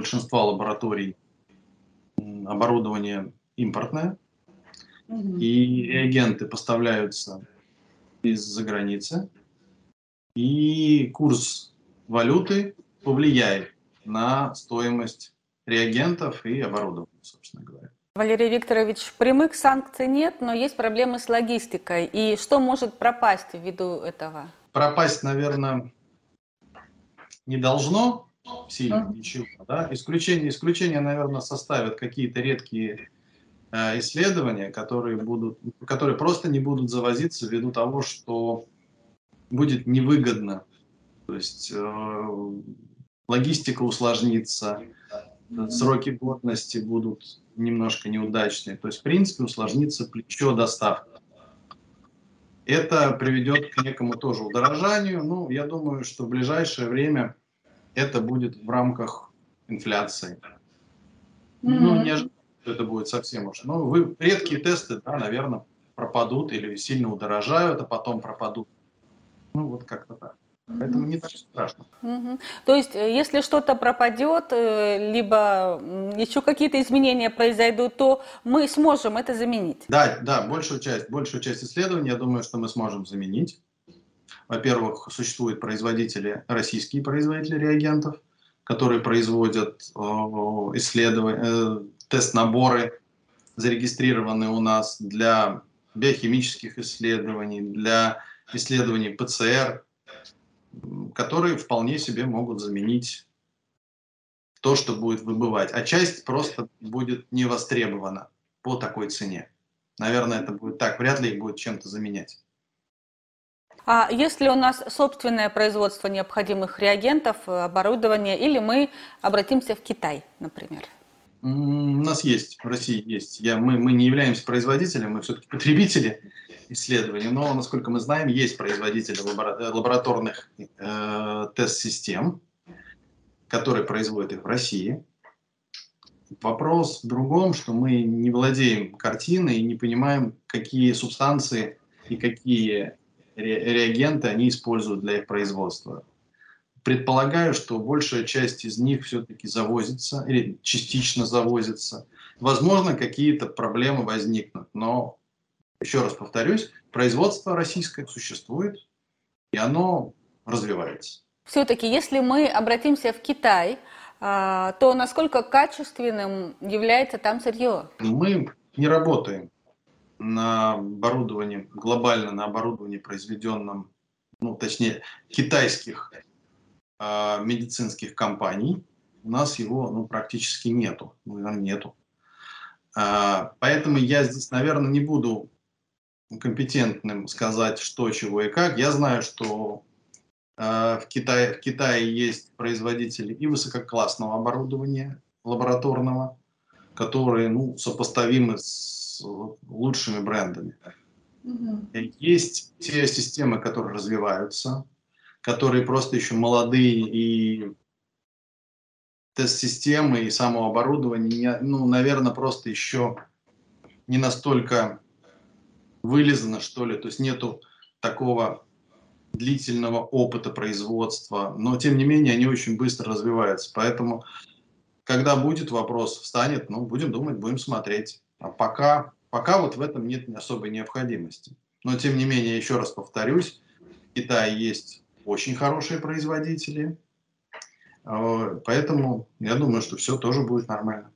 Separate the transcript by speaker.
Speaker 1: большинства лабораторий оборудование импортное, угу. и реагенты поставляются из-за границы, и курс валюты повлияет на стоимость реагентов и оборудования, собственно говоря.
Speaker 2: Валерий Викторович, прямых санкций нет, но есть проблемы с логистикой. И что может пропасть ввиду этого?
Speaker 1: Пропасть, наверное, не должно сильно ничего. Да? Исключение, исключение, наверное, составят какие-то редкие э, исследования, которые, будут, которые просто не будут завозиться ввиду того, что будет невыгодно. То есть э, логистика усложнится, сроки годности будут немножко неудачные. То есть, в принципе, усложнится плечо доставки. Это приведет к некому тоже удорожанию. Ну, я думаю, что в ближайшее время это будет в рамках инфляции. Mm-hmm. Ну, не ожидаю, что это будет совсем уж. Ну, вы, редкие тесты, да, наверное, пропадут или сильно удорожают, а потом пропадут. Ну, вот как-то так. Поэтому не так страшно.
Speaker 2: Угу. То есть, э, если что-то пропадет, э, либо еще какие-то изменения произойдут, то мы сможем это заменить.
Speaker 1: Да, да, большую часть, большую часть исследований, я думаю, что мы сможем заменить. Во-первых, существуют производители, российские производители реагентов, которые производят э, исследования, э, тест-наборы, зарегистрированные у нас для биохимических исследований, для исследований ПЦР, которые вполне себе могут заменить то, что будет выбывать. А часть просто будет не востребована по такой цене. Наверное, это будет так. Вряд ли их будет чем-то заменять.
Speaker 2: А если у нас собственное производство необходимых реагентов, оборудования, или мы обратимся в Китай, например?
Speaker 1: У нас есть, в России есть. Я, мы, мы не являемся производителем, мы все-таки потребители исследований, но, насколько мы знаем, есть производители лабораторных э, тест-систем, которые производят их в России. Вопрос в другом, что мы не владеем картиной и не понимаем, какие субстанции и какие реагенты они используют для их производства. Предполагаю, что большая часть из них все-таки завозится или частично завозится. Возможно, какие-то проблемы возникнут, но еще раз повторюсь, производство российское существует, и оно развивается.
Speaker 2: Все-таки, если мы обратимся в Китай, а, то насколько качественным является там сырье?
Speaker 1: Мы не работаем на оборудовании, глобально на оборудовании, произведенном, ну, точнее, китайских э, медицинских компаний. У нас его ну, практически нету. Ну, нету. Э, поэтому я здесь, наверное, не буду компетентным сказать, что, чего и как. Я знаю, что э, в, Китае, в Китае есть производители и высококлассного оборудования лабораторного, которые ну, сопоставимы с лучшими брендами. Угу. Есть те системы, которые развиваются, которые просто еще молодые и тест-системы и само оборудование, ну, наверное, просто еще не настолько вылезано, что ли, то есть нету такого длительного опыта производства, но тем не менее они очень быстро развиваются. Поэтому, когда будет вопрос, встанет, ну, будем думать, будем смотреть. А пока, пока вот в этом нет особой необходимости. Но тем не менее, еще раз повторюсь, в Китае есть очень хорошие производители, э, поэтому я думаю, что все тоже будет нормально.